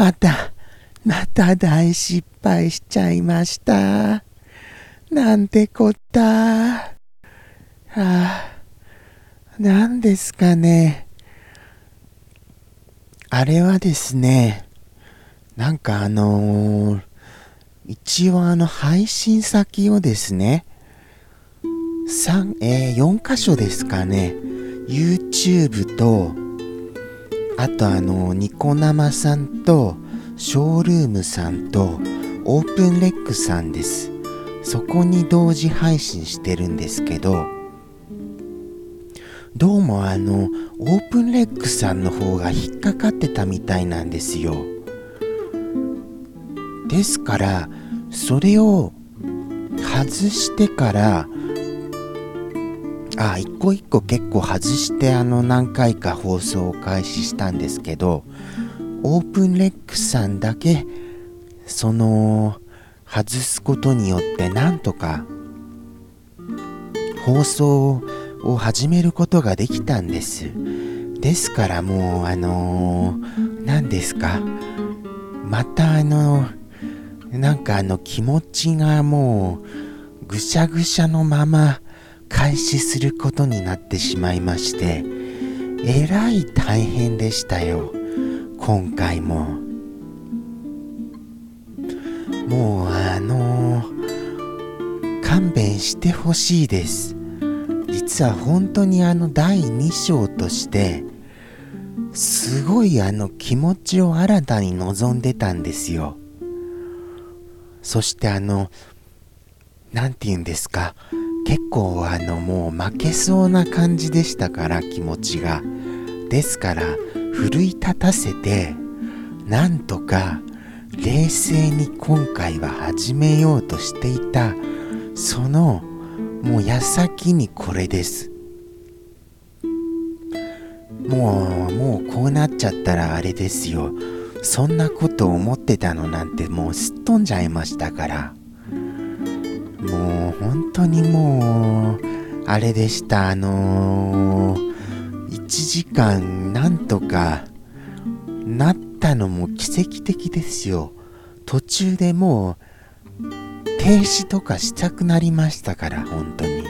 またまた大失敗しちゃいました。なんてこった。はあ、なんですかね。あれはですね、なんかあのー、一応あの配信先をですね、3、えー、4箇所ですかね、YouTube と、あとあの、ニコ生さんと、ショールームさんと、オープンレックさんです。そこに同時配信してるんですけど、どうもあの、オープンレックさんの方が引っかかってたみたいなんですよ。ですから、それを外してから、あ、一個一個結構外してあの何回か放送を開始したんですけど、オープンレックさんだけ、その、外すことによってなんとか放送を始めることができたんです。ですからもうあのー、何ですかまたあのなんかあの気持ちがもうぐしゃぐしゃのまま開始することになってしまいましてえらい大変でしたよ。今回も。もうあのー、勘弁してほしいです。実は本当にあの第2章としてすごいあの気持ちを新たに望んでたんですよ。そしてあの何て言うんですか？結構あのもう負けそうな感じでしたから気持ちが。ですから奮い立たせてなんとか冷静に今回は始めようとしていたそのもう矢先にこれです。もうもうこうなっちゃったらあれですよ。そんなこと思ってたのなんてもうすっ飛んじゃいましたから。もう本当にもうあれでした。あのー、1時間なんとかなったのも奇跡的ですよ。途中でもう停止とかしたくなりましたから本当に。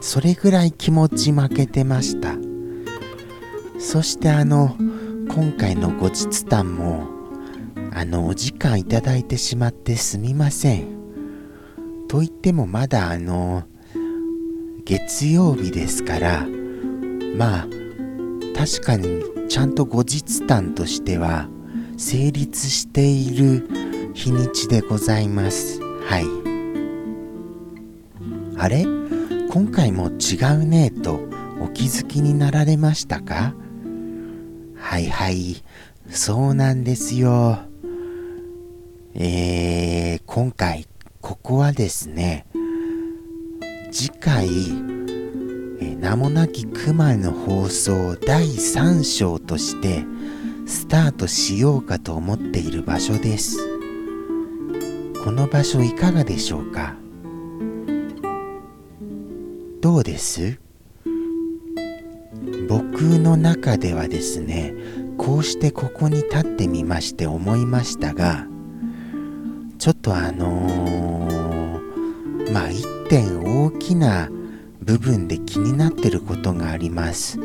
それぐらい気持ち負けてました。そしてあの今回の後日談もあのお時間いただいてしまってすみません。と言ってもまだあの月曜日ですからまあ確かにちゃんと後日談としては成立している日にちでございます。はい。あれ？今回も違うねとお気づきになられましたか？はいはい。そうなんですよ。えー、今回、ここはですね、次回、え名もなき熊の放送第3章として、スタートしようかと思っている場所です。この場所いかがでしょうか？どうです？僕の中ではですねこうしてここに立ってみまして思いましたがちょっとあのー、まあ一点大きな部分で気になってることがあります。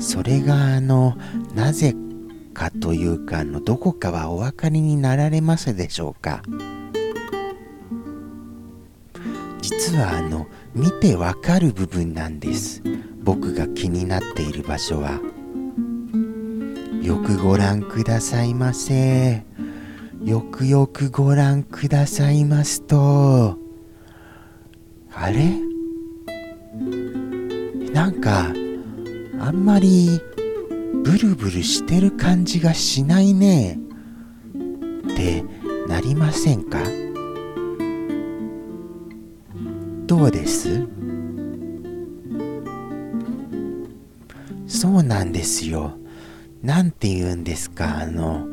それがあのなぜかというかあのどこかはお分かりになられますでしょうか？実はあの見てわかる部分なんです。僕が気になっている場所は。よくご覧くださいませ。よくよくご覧くださいますと。あれ？なんかあんまりブルブルしてる感じがしないね。ってなりませんか？どうです？そうなんですよ。なんて言うんですか、あの、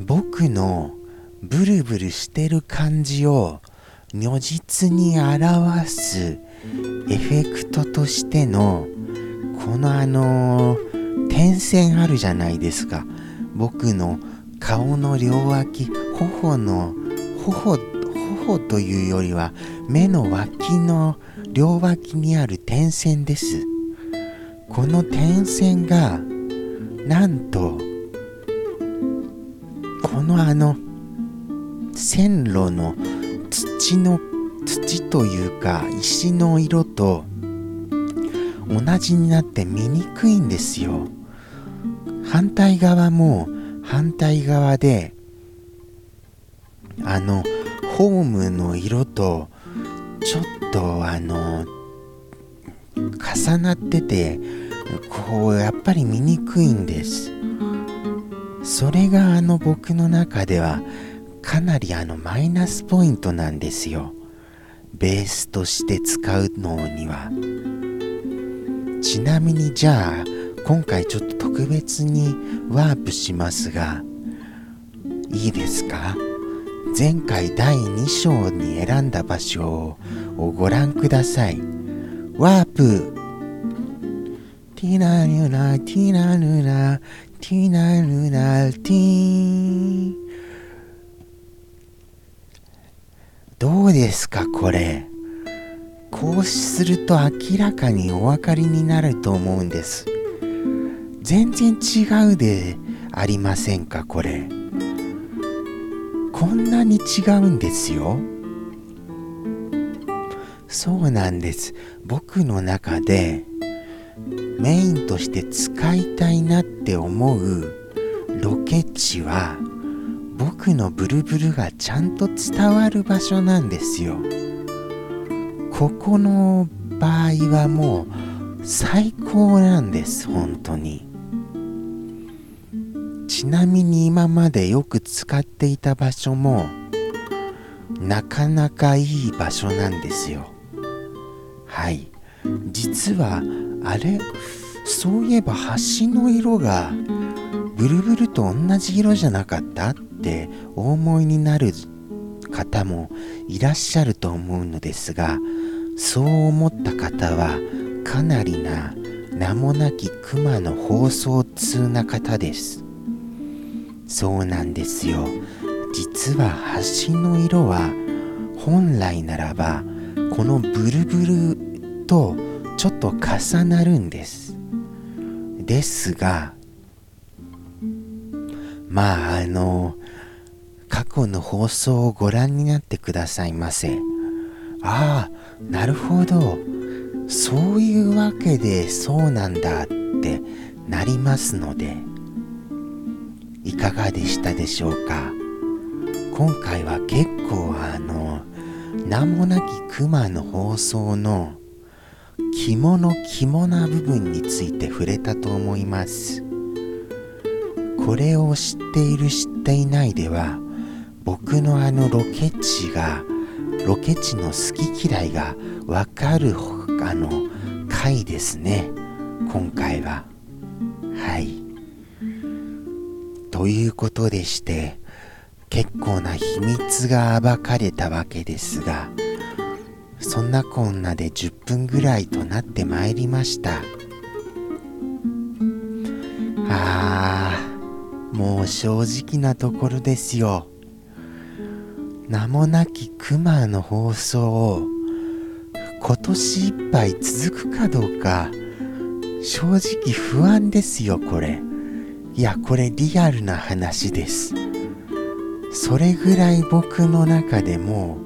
僕のブルブルしてる感じを如実に表すエフェクトとしてのこのあの点線あるじゃないですか。僕の顔の両脇頬の頬頬というよりは目の脇の両脇にある点線です。この点線がなんとこのあの線路の土の土というか石の色と同じになって見にくいんですよ。反対側も反対側であのホームの色とちょっとあの重なっててこうやっぱり見にくいんです。それがあの僕の中ではかなりあのマイナスポイントなんですよ。ベースとして使うのには。ちなみにじゃあ今回ちょっと特別にワープしますがいいですか？前回第2章に選んだ場所をご覧ください。ワープ。ティナヌナティナヌナティナヌナティーどうですかこれ？こうすると明らかにお分かりになると思うんです。全然違うでありませんかこれ？こんなに違うんですよ。そうなんです。僕の中でメインとして使いたいなって思うロケ地は僕のブルブルがちゃんと伝わる場所なんですよ。ここの場合はもう最高なんです本当に。ちなみに今までよく使っていた場所もなかなかいい場所なんですよ。はい。実はあれ？そういえば橋の色がブルブルと同じ色じゃなかった？ってお思いになる方もいらっしゃると思うのですがそう思った方はかなりな名もなき熊の放送通な方です。そうなんですよ。実は橋の色は本来ならばこのブルブルとちょっと重なるんです。ですがまああの去の放送をご覧になってくださいませ。ああなるほど。そういうわけでそうなんだってなりますので。いかがでしたでしょうか？今回は結構あの名もなき熊の放送の肝の肝な部分について触れたと思います。これを知っている知っていないでは僕のあのロケ地がロケ地の好き嫌いがわかるあの回ですね。今回は。はい。ということでして結構な秘密が暴かれたわけですがそんなこんなで10分ぐらいとなってまいりました。あーもう正直なところですよ。名もなきクマの放送を今年いっぱい続くかどうか正直不安ですよこれ。いやこれリアルな話です。それぐらい僕の中でも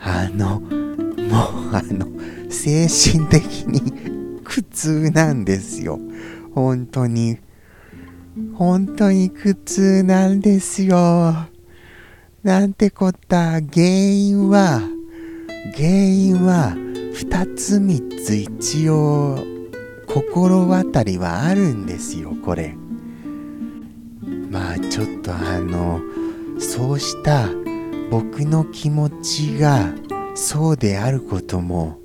あのもうあの精神的に 苦痛なんですよ。本当に。本当に苦痛なんですよ。なんてこった。原因は原因は2つ3つ一応心当たりはあるんですよこれ。まあちょっとあのそうした僕の気持ちがそうであることも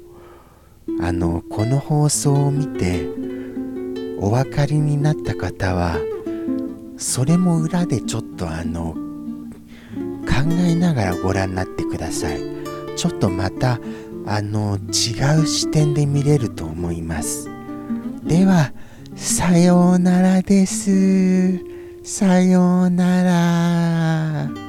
あのこの放送を見てお分かりになった方はそれも裏でちょっとあの考えながらご覧になってください。ちょっとまたあの違う視点で見れると思います。ではさようならです。さようなら。